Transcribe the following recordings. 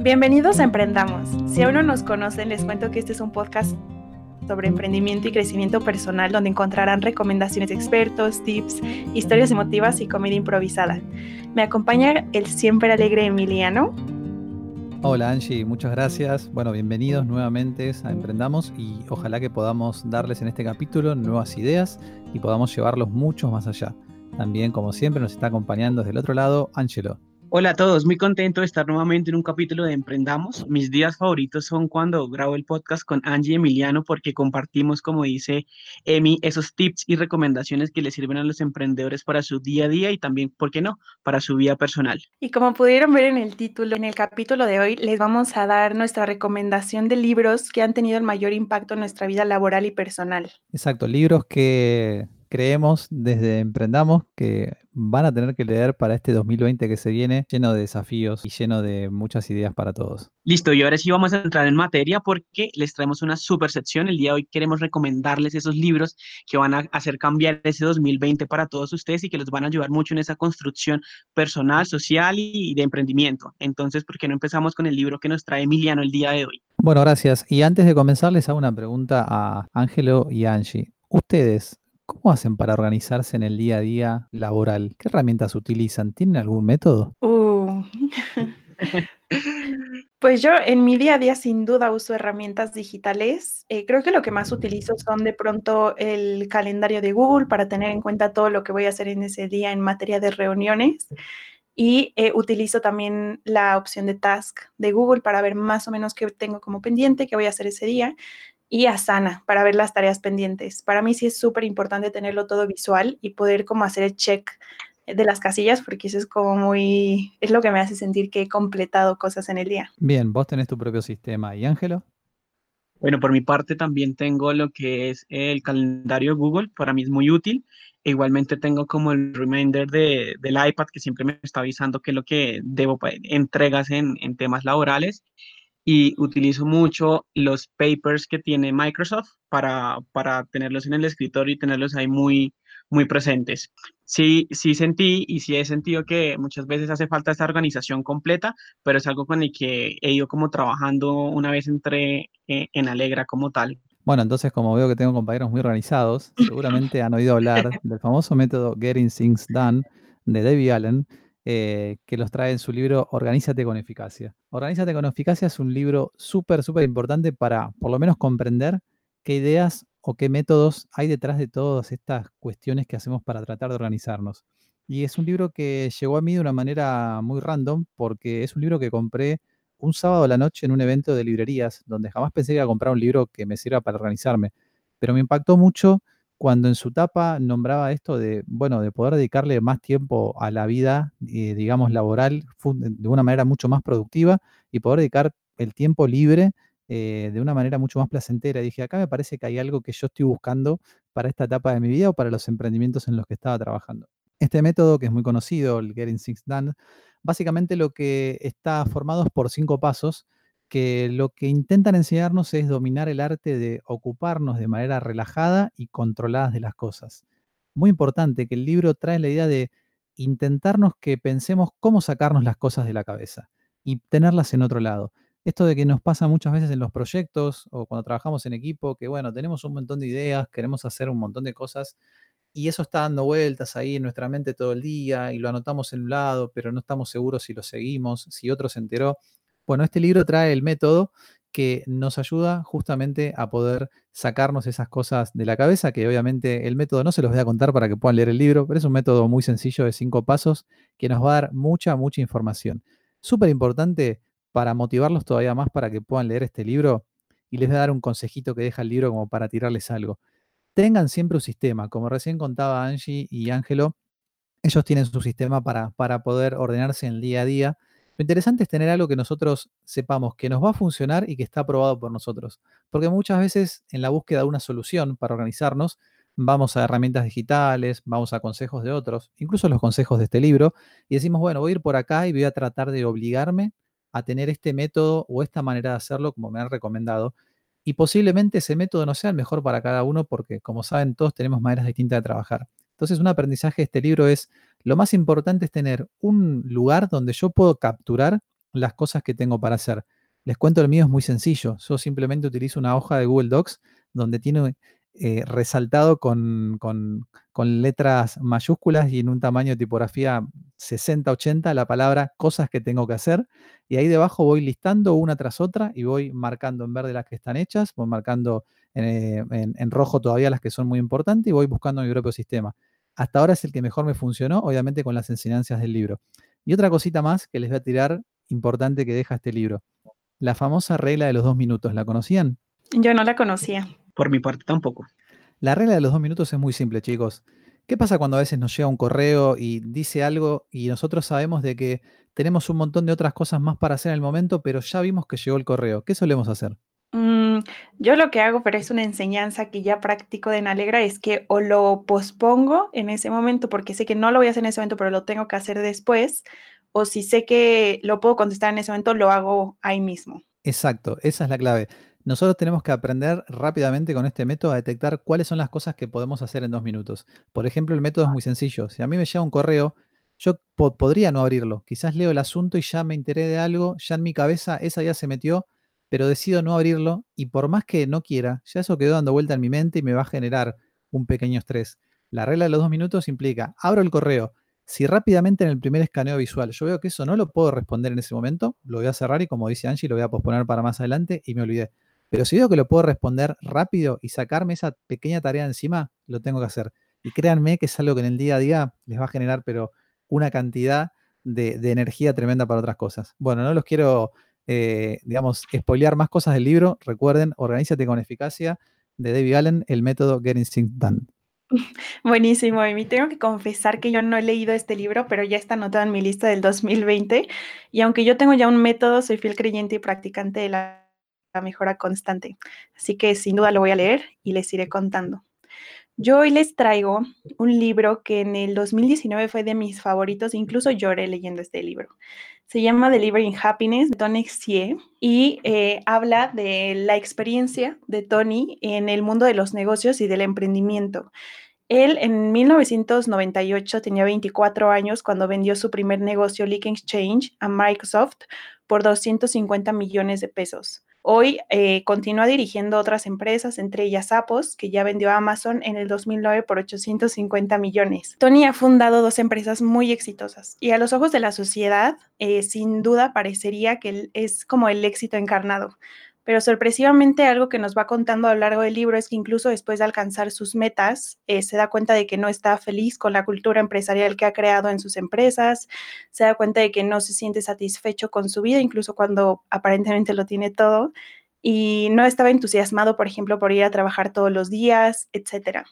Bienvenidos a Emprendamos. Si aún no nos conocen, les cuento que este es un podcast sobre emprendimiento y crecimiento personal donde encontrarán recomendaciones de expertos, tips, historias emotivas y comida improvisada. Me acompaña el siempre alegre Emiliano. Hola Angie, muchas gracias. Bueno, bienvenidos nuevamente a Emprendamos y ojalá que podamos darles en este capítulo nuevas ideas y podamos llevarlos mucho más allá. También, como siempre, nos está acompañando desde el otro lado Angelo. Hola a todos, muy contento de estar nuevamente en un capítulo de Emprendamos. Mis días favoritos son cuando grabo el podcast con Angie y Emiliano porque compartimos, como dice Emi, esos tips y recomendaciones que le sirven a los emprendedores para su día a día y también, ¿por qué no?, para su vida personal. Y como pudieron ver en el título, en el capítulo de hoy les vamos a dar nuestra recomendación de libros que han tenido el mayor impacto en nuestra vida laboral y personal. Exacto, libros que creemos desde Emprendamos que van a tener que leer para este 2020 que se viene, lleno de desafíos y lleno de muchas ideas para todos. Listo, y ahora sí vamos a entrar en materia porque les traemos una super sección. El día de hoy queremos recomendarles esos libros que van a hacer cambiar ese 2020 para todos ustedes y que los van a ayudar mucho en esa construcción personal, social y de emprendimiento. Entonces, ¿por qué no empezamos con el libro que nos trae Emiliano el día de hoy? Bueno, gracias. Y antes de comenzar, les hago una pregunta a Ángelo y Angie. Ustedes, ¿Cómo hacen para organizarse en el día a día laboral? ¿Qué herramientas utilizan? ¿Tienen algún método? Uh. Pues yo en mi día a día sin duda uso herramientas digitales. Eh, creo que lo que más utilizo son de pronto el calendario de Google para tener en cuenta todo lo que voy a hacer en ese día en materia de reuniones. Y eh, utilizo también la opción de task de Google para ver más o menos qué tengo como pendiente, qué voy a hacer ese día y Asana para ver las tareas pendientes. Para mí sí es súper importante tenerlo todo visual y poder como hacer el check de las casillas porque eso es como muy, es lo que me hace sentir que he completado cosas en el día. Bien, vos tenés tu propio sistema. ¿Y Ángelo? Bueno, por mi parte también tengo lo que es el calendario Google, para mí es muy útil. E igualmente tengo como el reminder de, del iPad que siempre me está avisando qué es lo que debo entregas en, en temas laborales y utilizo mucho los papers que tiene Microsoft para, para tenerlos en el escritorio y tenerlos ahí muy, muy presentes. Sí, sí sentí y sí he sentido que muchas veces hace falta esta organización completa, pero es algo con el que he ido como trabajando una vez entré eh, en Alegra como tal. Bueno, entonces como veo que tengo compañeros muy organizados, seguramente han oído hablar del famoso método Getting Things Done de Debbie Allen, eh, que los trae en su libro Organízate con eficacia. Organízate con eficacia es un libro súper, súper importante para por lo menos comprender qué ideas o qué métodos hay detrás de todas estas cuestiones que hacemos para tratar de organizarnos. Y es un libro que llegó a mí de una manera muy random porque es un libro que compré un sábado a la noche en un evento de librerías donde jamás pensé que iba a comprar un libro que me sirva para organizarme. Pero me impactó mucho cuando en su tapa nombraba esto de, bueno, de poder dedicarle más tiempo a la vida, eh, digamos, laboral de una manera mucho más productiva y poder dedicar el tiempo libre eh, de una manera mucho más placentera. dije, acá me parece que hay algo que yo estoy buscando para esta etapa de mi vida o para los emprendimientos en los que estaba trabajando. Este método, que es muy conocido, el Getting Things Done, básicamente lo que está formado es por cinco pasos que lo que intentan enseñarnos es dominar el arte de ocuparnos de manera relajada y controlada de las cosas. Muy importante que el libro trae la idea de intentarnos que pensemos cómo sacarnos las cosas de la cabeza y tenerlas en otro lado. Esto de que nos pasa muchas veces en los proyectos o cuando trabajamos en equipo, que bueno, tenemos un montón de ideas, queremos hacer un montón de cosas y eso está dando vueltas ahí en nuestra mente todo el día y lo anotamos en un lado, pero no estamos seguros si lo seguimos, si otro se enteró. Bueno, este libro trae el método que nos ayuda justamente a poder sacarnos esas cosas de la cabeza, que obviamente el método no se los voy a contar para que puedan leer el libro, pero es un método muy sencillo de cinco pasos que nos va a dar mucha, mucha información. Súper importante para motivarlos todavía más para que puedan leer este libro y les voy a dar un consejito que deja el libro como para tirarles algo. Tengan siempre un sistema, como recién contaba Angie y Ángelo, ellos tienen su sistema para, para poder ordenarse en el día a día lo interesante es tener algo que nosotros sepamos que nos va a funcionar y que está aprobado por nosotros. Porque muchas veces en la búsqueda de una solución para organizarnos, vamos a herramientas digitales, vamos a consejos de otros, incluso los consejos de este libro, y decimos, bueno, voy a ir por acá y voy a tratar de obligarme a tener este método o esta manera de hacerlo como me han recomendado. Y posiblemente ese método no sea el mejor para cada uno porque, como saben, todos tenemos maneras distintas de trabajar. Entonces, un aprendizaje de este libro es, lo más importante es tener un lugar donde yo puedo capturar las cosas que tengo para hacer. Les cuento, el mío es muy sencillo. Yo simplemente utilizo una hoja de Google Docs donde tiene eh, resaltado con, letras mayúsculas y en un tamaño de tipografía 60-80 la palabra cosas que tengo que hacer. Y ahí debajo voy listando una tras otra y voy marcando en verde las que están hechas, voy marcando eh, en, rojo todavía las que son muy importantes y voy buscando mi propio sistema. Hasta ahora es el que mejor me funcionó, obviamente con las enseñanzas del libro. Y otra cosita más que les voy a tirar importante que deja este libro. La famosa regla de los dos minutos, ¿la conocían? Yo no la conocía. Por mi parte tampoco. La regla de los dos minutos es muy simple, chicos. ¿Qué pasa cuando a veces nos llega un correo y dice algo y nosotros sabemos de que tenemos un montón de otras cosas más para hacer en el momento, pero ya vimos que llegó el correo? ¿Qué solemos hacer? Yo lo que hago, pero es una enseñanza que ya practico de Nalegra, es que o lo pospongo en ese momento porque sé que no lo voy a hacer en ese momento, pero lo tengo que hacer después, o si sé que lo puedo contestar en ese momento, lo hago ahí mismo. Exacto, esa es la clave. Nosotros tenemos que aprender rápidamente con este método a detectar cuáles son las cosas que podemos hacer en dos minutos. Por ejemplo, el método es muy sencillo. Si a mí me llega un correo, yo podría no abrirlo. Quizás leo el asunto y ya me enteré de algo, ya en mi cabeza esa ya se metió, pero decido no abrirlo y por más que no quiera, ya eso quedó dando vuelta en mi mente y me va a generar un pequeño estrés. La regla de los dos minutos implica, abro el correo. Si rápidamente en el primer escaneo visual yo veo que eso no lo puedo responder en ese momento, lo voy a cerrar y como dice Angie, lo voy a posponer para más adelante y me olvidé. Pero si veo que lo puedo responder rápido y sacarme esa pequeña tarea encima, lo tengo que hacer. Y créanme que es algo que en el día a día les va a generar, pero una cantidad de, energía tremenda para otras cosas. Bueno, no los quiero, eh, digamos, spoilear más cosas del libro. Recuerden, Organízate con eficacia de David Allen, el método Getting Things Done. Buenísimo, Amy. Tengo que confesar que yo no he leído este libro, pero ya está anotado en mi lista del 2020. Y aunque yo tengo ya un método, soy fiel creyente y practicante de la mejora constante. Así que sin duda lo voy a leer y les iré contando. Yo hoy les traigo un libro que en el 2019 fue de mis favoritos, incluso lloré leyendo este libro. Se llama Delivering Happiness de Tony Xie y eh, habla de la experiencia de Tony en el mundo de los negocios y del emprendimiento. Él en 1998 tenía 24 años cuando vendió su primer negocio, Leak Exchange, a Microsoft por 250 millones de pesos. Hoy eh, continúa dirigiendo otras empresas, entre ellas Apos, que ya vendió a Amazon en el 2009 por 850 millones. Tony ha fundado dos empresas muy exitosas y a los ojos de la sociedad, eh, sin duda parecería que es como el éxito encarnado pero sorpresivamente algo que nos va contando a lo largo del libro es que incluso después de alcanzar sus metas, eh, se da cuenta de que no está feliz con la cultura empresarial que ha creado en sus empresas, se da cuenta de que no se siente satisfecho con su vida, incluso cuando aparentemente lo tiene todo, y no estaba entusiasmado, por ejemplo, por ir a trabajar todos los días, etcétera.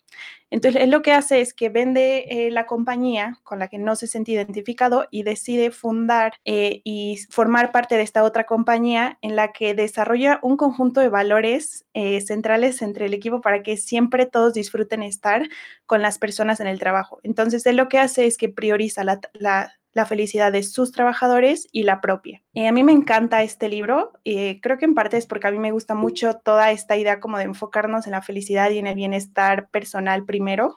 Entonces, él lo que hace es que vende eh, la compañía con la que no se siente identificado y decide fundar eh, y formar parte de esta otra compañía en la que desarrolla un conjunto de valores eh, centrales entre el equipo para que siempre todos disfruten estar con las personas en el trabajo. Entonces, él lo que hace es que prioriza la, la la felicidad de sus trabajadores y la propia. a mí me encanta este libro, eh, creo que en parte es porque a mí me gusta mucho toda esta idea como de enfocarnos en la felicidad y en el bienestar personal primero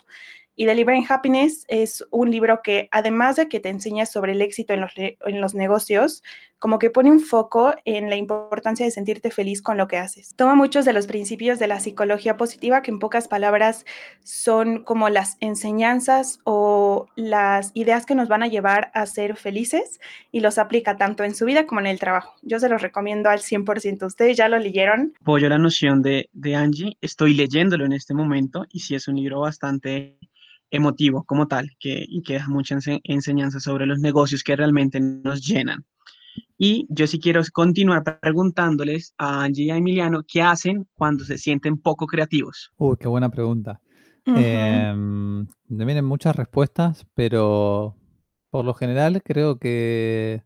y Delivering Happiness es un libro que, además de que te enseña sobre el éxito en los, en los, negocios, como que pone un foco en la importancia de sentirte feliz con lo que haces. Toma muchos de los principios de la psicología positiva, que en pocas palabras son como las enseñanzas o las ideas que nos van a llevar a ser felices y los aplica tanto en su vida como en el trabajo. Yo se los recomiendo al 100%. ¿Ustedes ya lo leyeron? Apoyo la noción de, de Angie. Estoy leyéndolo en este momento y sí es un libro bastante emotivo como tal, que, y que deja mucha enseñanza sobre los negocios que realmente nos llenan. Y yo sí quiero continuar preguntándoles a Angie y a Emiliano qué hacen cuando se sienten poco creativos. Uy, qué buena pregunta. me vienen muchas respuestas, pero por lo general creo que,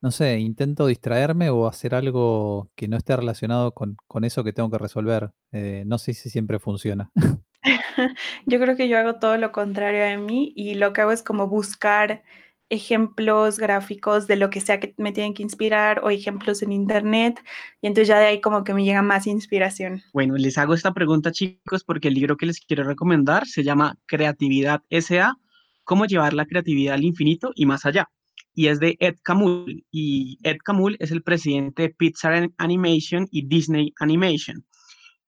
no sé, intento distraerme o hacer algo que no esté relacionado con, eso que tengo que resolver. Eh, no sé si siempre funciona. Yo creo que yo hago todo lo contrario a mí y lo que hago es como buscar ejemplos gráficos de lo que sea que me tienen que inspirar o ejemplos en internet y entonces ya de ahí como que me llega más inspiración. Bueno, les hago esta pregunta chicos porque el libro que les quiero recomendar se llama Creatividad SA, cómo llevar la creatividad al infinito y más allá. Y es de Ed Camul y Ed Camul es el presidente de Pixar Animation y Disney Animation.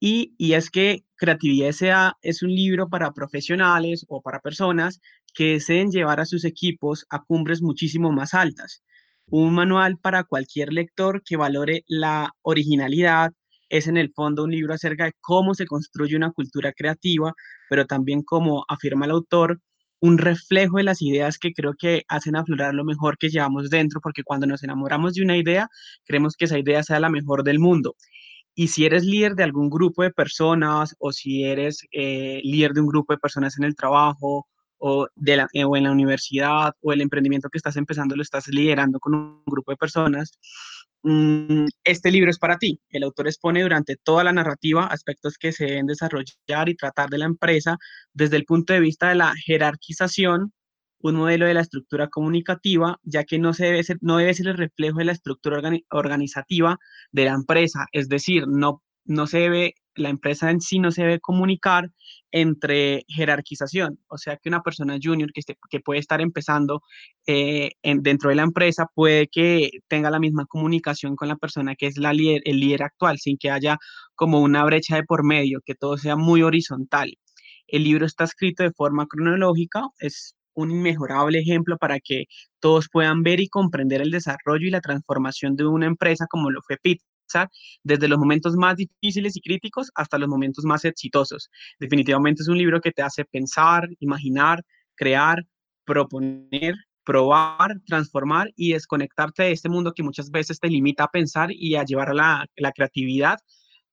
Y, es que Creatividad SA es un libro para profesionales o para personas que deseen llevar a sus equipos a cumbres muchísimo más altas. Un manual para cualquier lector que valore la originalidad. Es en el fondo un libro acerca de cómo se construye una cultura creativa, pero también como afirma el autor, un reflejo de las ideas que creo que hacen aflorar lo mejor que llevamos dentro, porque cuando nos enamoramos de una idea, creemos que esa idea sea la mejor del mundo. Y si eres líder de algún grupo de personas o si eres eh, líder de un grupo de personas en el trabajo la, o en la universidad o el emprendimiento que estás empezando lo estás liderando con un grupo de personas, mm, este libro es para ti. El autor expone durante toda la narrativa aspectos que se deben desarrollar y tratar de la empresa desde el punto de vista de la jerarquización, un modelo de la estructura comunicativa, ya que no, se debe ser, no debe ser el reflejo de la estructura organizativa de la empresa, es decir, no, no se debe la empresa en sí no se debe comunicar entre jerarquización, o sea que una persona junior que, que puede estar empezando eh, dentro de la empresa puede que tenga la misma comunicación con la persona que es la líder, el líder actual, sin que haya como una brecha de por medio, que todo sea muy horizontal. El libro está escrito de forma cronológica, es un inmejorable ejemplo para que todos puedan ver y comprender el desarrollo y la transformación de una empresa como lo fue Pit desde los momentos más difíciles y críticos hasta los momentos más exitosos. Definitivamente es un libro que te hace pensar, imaginar, crear, proponer, probar, transformar y desconectarte de este mundo que muchas veces te limita a pensar y a llevar la, la creatividad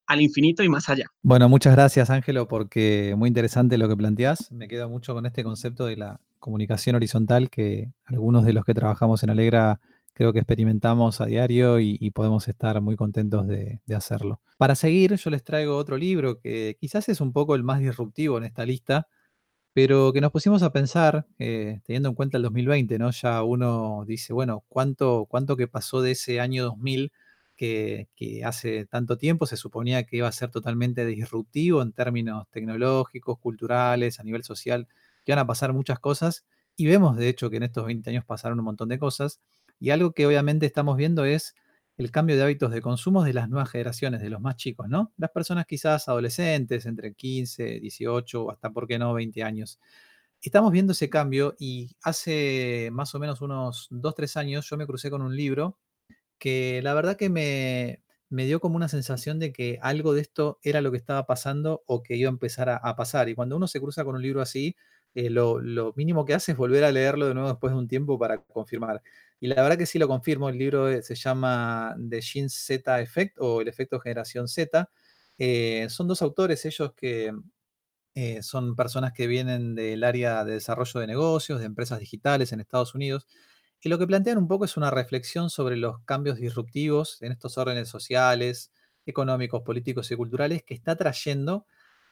al infinito y más allá. Bueno, muchas gracias Ángelo, porque muy interesante lo que planteás. Me quedo mucho con este concepto de la comunicación horizontal que algunos de los que trabajamos en Alegra creo que experimentamos a diario y, podemos estar muy contentos de, hacerlo. Para seguir, yo les traigo otro libro que quizás es un poco el más disruptivo en esta lista, pero que nos pusimos a pensar, eh, teniendo en cuenta el 2020, ¿no? Ya uno dice, bueno, ¿cuánto, cuánto que pasó de ese año 2000 que, que hace tanto tiempo se suponía que iba a ser totalmente disruptivo en términos tecnológicos, culturales, a nivel social, que van a pasar muchas cosas? Y vemos, de hecho, que en estos 20 años pasaron un montón de cosas. Y algo que obviamente estamos viendo es el cambio de hábitos de consumo de las nuevas generaciones, de los más chicos, ¿no? Las personas quizás adolescentes, entre 15, 18 o hasta, ¿por qué no?, 20 años. Estamos viendo ese cambio y hace más o menos unos 2, 3 años yo me crucé con un libro que la verdad que me, dio como una sensación de que algo de esto era lo que estaba pasando o que iba a empezar a, pasar. Y cuando uno se cruza con un libro así, eh, lo, mínimo que hace es volver a leerlo de nuevo después de un tiempo para confirmar. Y la verdad que sí lo confirmo, el libro eh, se llama The Gene Z Effect o el efecto generación Z. Eh, son dos autores, ellos que son personas que vienen del área de desarrollo de negocios, de empresas digitales en Estados Unidos, y lo que plantean un poco es una reflexión sobre los cambios disruptivos en estos órdenes sociales, económicos, políticos y culturales que está trayendo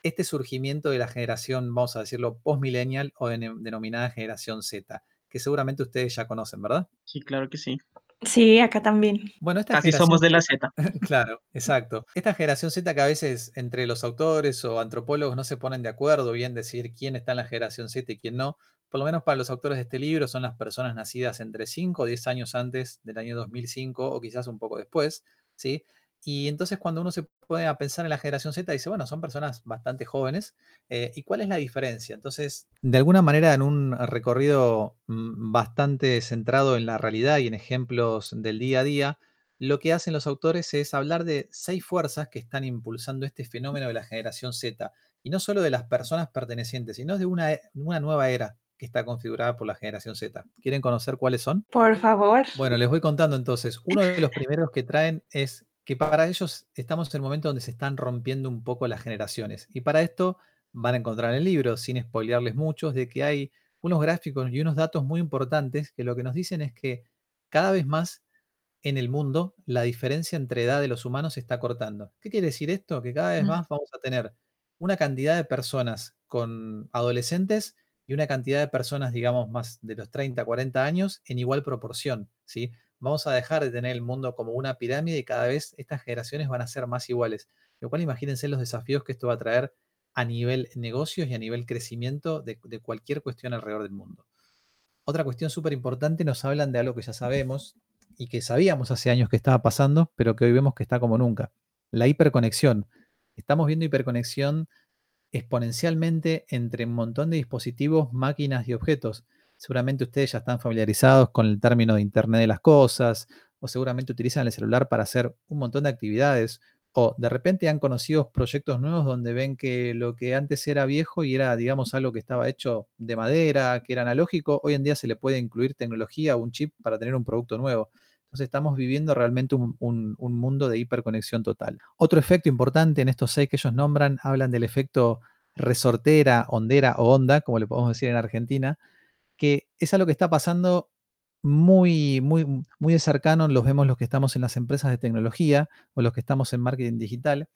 este surgimiento de la generación, vamos a decirlo, post-millennial o denominada generación Z que seguramente ustedes ya conocen, ¿verdad? Sí, claro que sí. Sí, acá también. Bueno, esta Así somos de la Z. claro, exacto. Esta generación Z que a veces entre los autores o antropólogos no se ponen de acuerdo bien decir quién está en la generación Z y quién no. Por lo menos para los autores de este libro son las personas nacidas entre 5 o 10 años antes del año 2005 o quizás un poco después, ¿sí? Y entonces cuando uno se pone a pensar en la generación Z, dice, bueno, son personas bastante jóvenes. Eh, ¿Y cuál es la diferencia? Entonces, de alguna manera, en un recorrido mm, bastante centrado en la realidad y en ejemplos del día a día, lo que hacen los autores es hablar de seis fuerzas que están impulsando este fenómeno de la generación Z. Y no solo de las personas pertenecientes, sino de una, una nueva era que está configurada por la generación Z. ¿Quieren conocer cuáles son? Por favor. Bueno, les voy contando entonces. Uno de los primeros que traen es que para ellos estamos en el momento donde se están rompiendo un poco las generaciones. Y para esto van a encontrar en el libro, sin spoilearles muchos, de que hay unos gráficos y unos datos muy importantes que lo que nos dicen es que cada vez más en el mundo la diferencia entre edad de los humanos se está cortando. ¿Qué quiere decir esto? Que cada vez más vamos a tener una cantidad de personas con adolescentes y una cantidad de personas, digamos, más de los 30, 40 años en igual proporción, ¿sí? Vamos a dejar de tener el mundo como una pirámide y cada vez estas generaciones van a ser más iguales. Lo cual imagínense los desafíos que esto va a traer a nivel negocios y a nivel crecimiento de, cualquier cuestión alrededor del mundo. Otra cuestión súper importante, nos hablan de algo que ya sabemos y que sabíamos hace años que estaba pasando, pero que hoy vemos que está como nunca. La hiperconexión. Estamos viendo hiperconexión exponencialmente entre un montón de dispositivos, máquinas y objetos. Seguramente ustedes ya están familiarizados con el término de Internet de las Cosas, o seguramente utilizan el celular para hacer un montón de actividades, o de repente han conocido proyectos nuevos donde ven que lo que antes era viejo y era, digamos, algo que estaba hecho de madera, que era analógico, hoy en día se le puede incluir tecnología o un chip para tener un producto nuevo. Entonces estamos viviendo realmente un, mundo de hiperconexión total. Otro efecto importante en estos seis que ellos nombran, hablan del efecto resortera, ondera o onda, como le podemos decir en Argentina, que es algo que está pasando muy, muy, muy de cercano, los vemos los que estamos en las empresas de tecnología o los que estamos en marketing digital,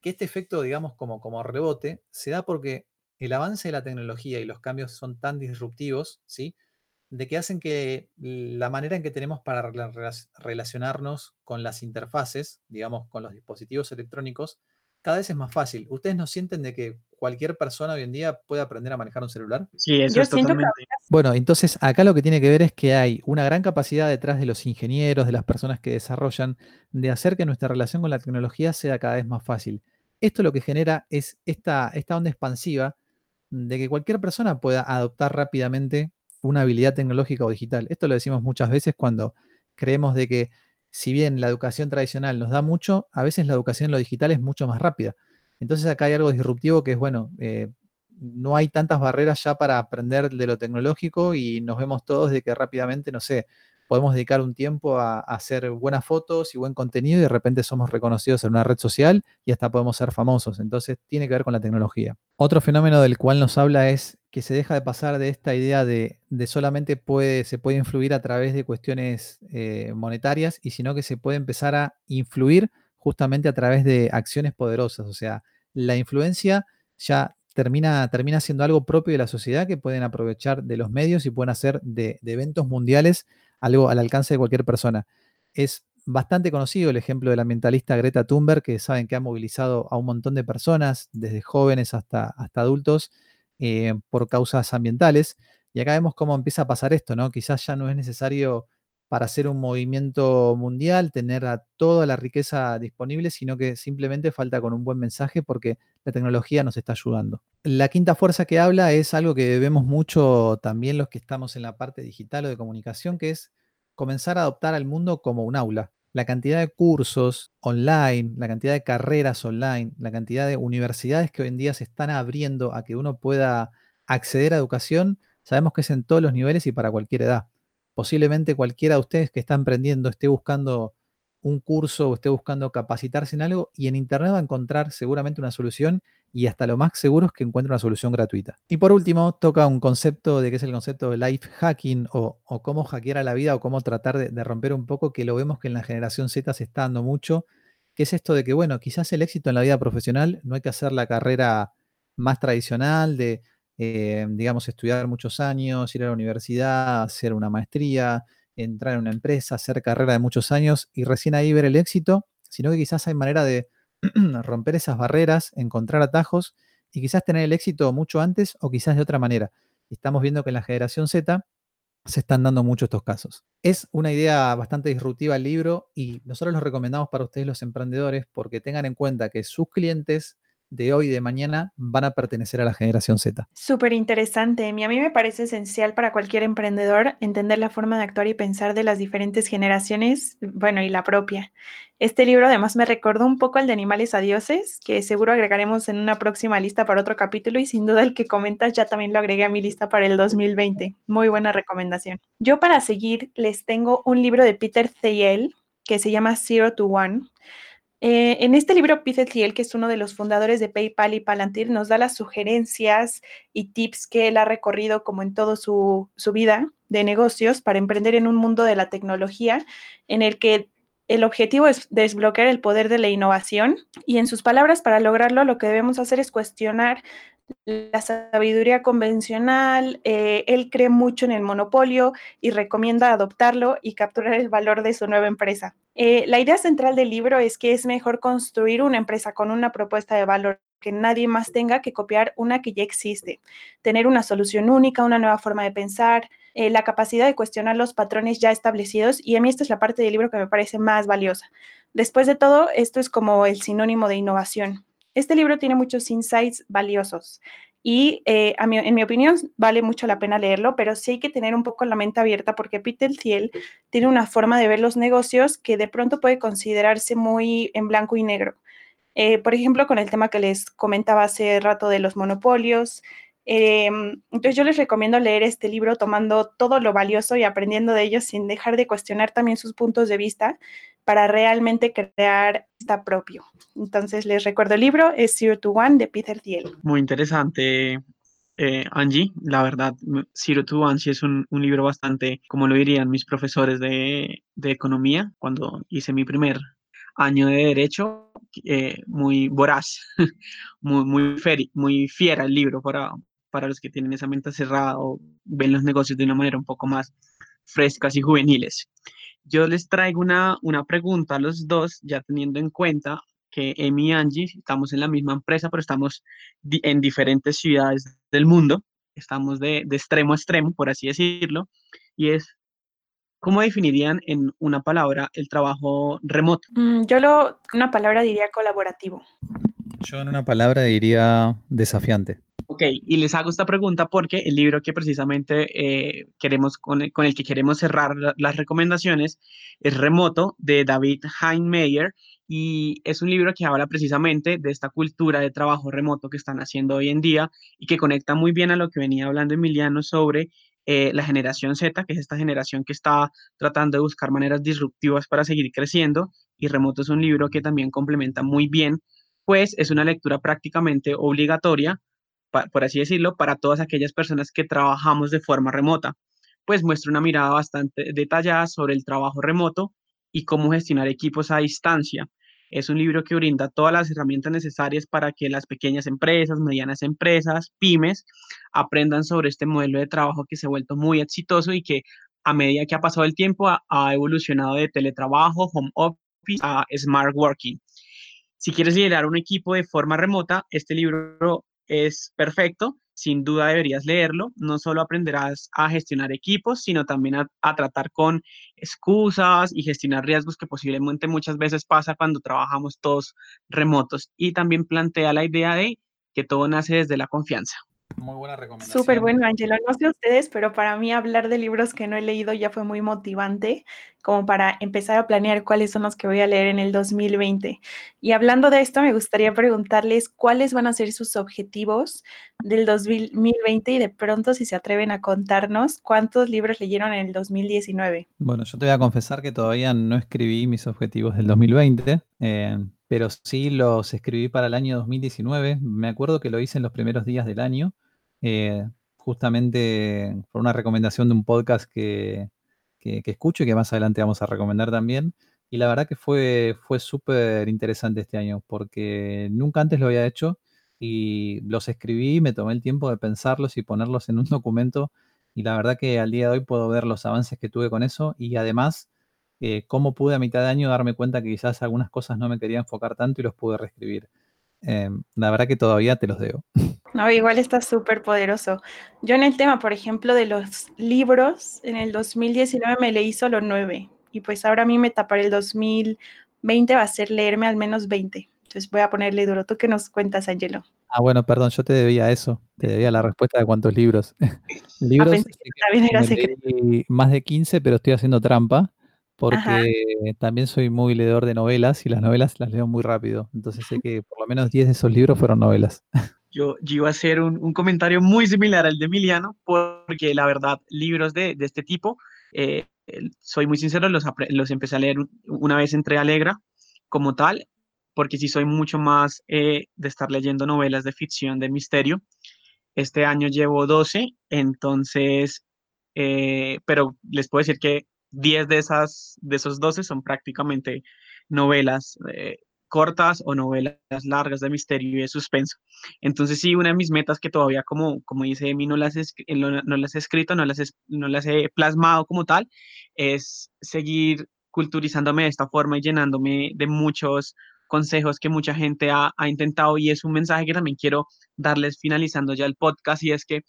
que este efecto, digamos, como, como rebote, se da porque el avance de la tecnología y los cambios son tan disruptivos, ¿sí? de que hacen que la manera en que tenemos para relacionarnos con las interfaces, digamos, con los dispositivos electrónicos, cada vez es más fácil. ¿Ustedes no sienten de que cualquier persona hoy en día puede aprender a manejar un celular? Sí, eso es totalmente. Bueno, entonces acá lo que tiene que ver es que hay una gran capacidad detrás de los ingenieros, de las personas que desarrollan, de hacer que nuestra relación con la tecnología sea cada vez más fácil. Esto lo que genera es esta, esta onda expansiva de que cualquier persona pueda adoptar rápidamente una habilidad tecnológica o digital. Esto lo decimos muchas veces cuando creemos de que si bien la educación tradicional nos da mucho, a veces la educación en lo digital es mucho más rápida. Entonces acá hay algo disruptivo que es, bueno, eh, no hay tantas barreras ya para aprender de lo tecnológico y nos vemos todos de que rápidamente, no sé, podemos dedicar un tiempo a, hacer buenas fotos y buen contenido y de repente somos reconocidos en una red social y hasta podemos ser famosos. Entonces tiene que ver con la tecnología. Otro fenómeno del cual nos habla es que se deja de pasar de esta idea de, solamente se puede influir a través de cuestiones eh, monetarias y sino que se puede empezar a influir justamente a través de acciones poderosas. O sea, la influencia ya termina, termina siendo algo propio de la sociedad que pueden aprovechar de los medios y pueden hacer de, eventos mundiales algo al alcance de cualquier persona. Es bastante conocido el ejemplo de la ambientalista Greta Thunberg, que saben que ha movilizado a un montón de personas, desde jóvenes hasta, hasta adultos, eh, por causas ambientales. Y acá vemos cómo empieza a pasar esto, ¿no? Quizás ya no es necesario para hacer un movimiento mundial tener a toda la riqueza disponible, sino que simplemente falta con un buen mensaje porque la tecnología nos está ayudando. La quinta fuerza que habla es algo que vemos mucho también los que estamos en la parte digital o de comunicación, que es comenzar a adoptar al mundo como un aula. La cantidad de cursos online, la cantidad de carreras online, la cantidad de universidades que hoy en día se están abriendo a que uno pueda acceder a educación, sabemos que es en todos los niveles y para cualquier edad. Posiblemente cualquiera de ustedes que está emprendiendo esté buscando un curso o esté buscando capacitarse en algo y en Internet va a encontrar seguramente una solución y hasta lo más seguro es que encuentre una solución gratuita. Y por último, toca un concepto de que es el concepto de life hacking o, cómo hackear a la vida o cómo tratar de, romper un poco, que lo vemos que en la generación Z se está dando mucho, que es esto de que, bueno, quizás el éxito en la vida profesional no hay que hacer la carrera más tradicional de, eh, digamos, estudiar muchos años, ir a la universidad, hacer una maestría, entrar en una empresa, hacer carrera de muchos años y recién ahí ver el éxito, sino que quizás hay manera de romper esas barreras, encontrar atajos y quizás tener el éxito mucho antes o quizás de otra manera. Estamos viendo que en la generación Z se están dando mucho estos casos. Es una idea bastante disruptiva el libro y nosotros lo recomendamos para ustedes los emprendedores porque tengan en cuenta que sus clientes de hoy y de mañana van a pertenecer a la generación Z. Súper interesante. A mí me parece esencial para cualquier emprendedor entender la forma de actuar y pensar de las diferentes generaciones, bueno, y la propia. Este libro además me recordó un poco al de Animales a Dioses, que seguro agregaremos en una próxima lista para otro capítulo y sin duda el que comentas ya también lo agregué a mi lista para el 2020. Muy buena recomendación. Yo para seguir les tengo un libro de Peter Thiel que se llama Zero to One eh, en este libro, Peter Thiel, que es uno de los fundadores de PayPal y Palantir, nos da las sugerencias y tips que él ha recorrido como en toda su, su vida de negocios para emprender en un mundo de la tecnología en el que el objetivo es desbloquear el poder de la innovación y en sus palabras, para lograrlo, lo que debemos hacer es cuestionar la sabiduría convencional, eh, él cree mucho en el monopolio y recomienda adoptarlo y capturar el valor de su nueva empresa. Eh, la idea central del libro es que es mejor construir una empresa con una propuesta de valor que nadie más tenga que copiar una que ya existe, tener una solución única, una nueva forma de pensar, eh, la capacidad de cuestionar los patrones ya establecidos y a mí esta es la parte del libro que me parece más valiosa. Después de todo, esto es como el sinónimo de innovación. Este libro tiene muchos insights valiosos y eh, en mi opinión vale mucho la pena leerlo, pero sí hay que tener un poco la mente abierta porque Peter Thiel tiene una forma de ver los negocios que de pronto puede considerarse muy en blanco y negro. Eh, por ejemplo, con el tema que les comentaba hace rato de los monopolios. Em, entonces yo les recomiendo leer este libro tomando todo lo valioso y aprendiendo de ellos sin dejar de cuestionar también sus puntos de vista, para realmente crear esta propio. Entonces les recuerdo el libro, es Zero to One de Peter Thiel. Muy interesante, eh, Angie. La verdad, Zero to One sí es un, un, libro bastante, como lo dirían mis profesores de, de economía, cuando hice mi primer año de derecho, eh, muy voraz, muy, muy, muy fiera el libro para, para los que tienen esa mente cerrada o ven los negocios de una manera un poco más frescas y juveniles yo les traigo una, una pregunta a los dos, ya teniendo en cuenta que Emi y Angie estamos en la misma empresa, pero estamos en diferentes ciudades del mundo, estamos de, de, extremo a extremo, por así decirlo, y es, ¿cómo definirían en una palabra el trabajo remoto? Mm, yo lo, una palabra diría colaborativo. Yo en una palabra diría desafiante. Ok, y les hago esta pregunta porque el libro que precisamente eh, queremos, con el, que queremos cerrar las recomendaciones es Remoto de David Heinmeyer y es un libro que habla precisamente de esta cultura de trabajo remoto que están haciendo hoy en día y que conecta muy bien a lo que venía hablando Emiliano sobre eh, la generación Z, que es esta generación que está tratando de buscar maneras disruptivas para seguir creciendo y Remoto es un libro que también complementa muy bien, pues es una lectura prácticamente obligatoria por así decirlo, para todas aquellas personas que trabajamos de forma remota. Pues muestra una mirada bastante detallada sobre el trabajo remoto y cómo gestionar equipos a distancia. Es un libro que brinda todas las herramientas necesarias para que las pequeñas empresas, medianas empresas, pymes, aprendan sobre este modelo de trabajo que se ha vuelto muy exitoso y que a medida que ha pasado el tiempo ha, evolucionado de teletrabajo, home office a smart working. Si quieres liderar un equipo de forma remota, este libro es perfecto, sin duda deberías leerlo. No solo aprenderás a gestionar equipos, sino también a, tratar con excusas y gestionar riesgos que posiblemente muchas veces pasa cuando trabajamos todos remotos. Y también plantea la idea de que todo nace desde la confianza. Muy buena recomendación. Súper bueno, Angela. No sé ustedes, pero para mí hablar de libros que no he leído ya fue muy motivante, como para empezar a planear cuáles son los que voy a leer en el 2020. Y hablando de esto, me gustaría preguntarles cuáles van a ser sus objetivos del 2020 y de pronto si se atreven a contarnos cuántos libros leyeron en el 2019. Bueno, yo te voy a confesar que todavía no escribí mis objetivos del 2020. Eh, pero sí los escribí para el año 2019. Me acuerdo que lo hice en los primeros días del año eh, justamente por una recomendación de un podcast que, escucho y que más adelante vamos a recomendar también. Y la verdad que fue, fue súper interesante este año, porque nunca antes lo había hecho y los escribí, me tomé el tiempo de pensarlos y ponerlos en un documento. Y la verdad que al día de hoy puedo ver los avances que tuve con eso y además eh, cómo pude a mitad de año darme cuenta que quizás algunas cosas no me quería enfocar tanto y los pude reescribir. Em, la verdad que todavía te los debo. No, igual está súper poderoso. Yo en el tema, por ejemplo, de los libros, en el 2019 me leí solo nueve y pues ahora a mí me tapar el 2020 va a ser leerme al menos 20. Entonces voy a ponerle duro. ¿Tú qué nos cuentas, Angelo? Ah, bueno, perdón, yo te debía eso. Te debía la respuesta de cuántos libros. libros, ah, más de 15, pero estoy haciendo trampa porque también soy muy leedor de novelas y las novelas las leo muy rápido. Entonces sé que por lo menos 10 de esos libros fueron novelas. Yo, iba a hacer un, comentario muy similar al de Emiliano, porque la verdad, libros de, este tipo, eh, soy muy sincero, los, los empecé a leer una vez entré a Alegra como tal, porque sí soy mucho más eh, de estar leyendo novelas de ficción, de misterio. Este año llevo 12, entonces, eh, pero les puedo decir que 10 de, esas, de esos 12 son prácticamente novelas. Eh, cortas o novelas largas de misterio y de suspenso. Entonces sí, una de mis metas que todavía, como, como dice Emi, no las, he, no, las he escrito, no las, no las he plasmado como tal, es seguir culturizándome de esta forma y llenándome de muchos consejos que mucha gente ha, ha intentado y es un mensaje que también quiero darles finalizando ya el podcast y es que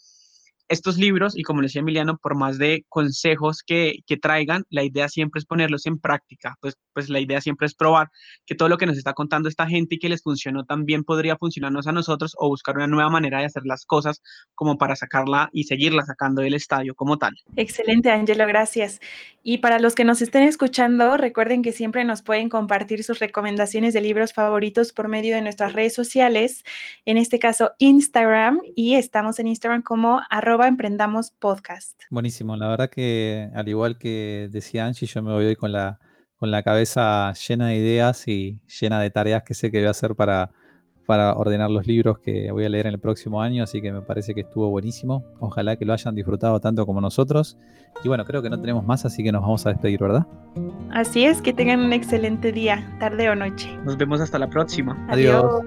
estos libros, y como decía Emiliano, por más de consejos que, que, traigan, la idea siempre es ponerlos en práctica, pues, pues la idea siempre es probar que todo lo que nos está contando esta gente y que les funcionó también podría funcionarnos a nosotros o buscar una nueva manera de hacer las cosas como para sacarla y seguirla sacando del estadio como tal. Excelente, Angelo, gracias. Y para los que nos estén escuchando, recuerden que siempre nos pueden compartir sus recomendaciones de libros favoritos por medio de nuestras redes sociales, en este caso Instagram, y estamos en Instagram como emprendamos podcast. Buenísimo, la verdad que al igual que decía Angie, yo me voy hoy con la, con la cabeza llena de ideas y llena de tareas que sé que voy a hacer para, para ordenar los libros que voy a leer en el próximo año, así que me parece que estuvo buenísimo. Ojalá que lo hayan disfrutado tanto como nosotros. Y bueno, creo que no tenemos más, así que nos vamos a despedir, ¿verdad? Así es, que tengan un excelente día, tarde o noche. Nos vemos hasta la próxima. Adiós.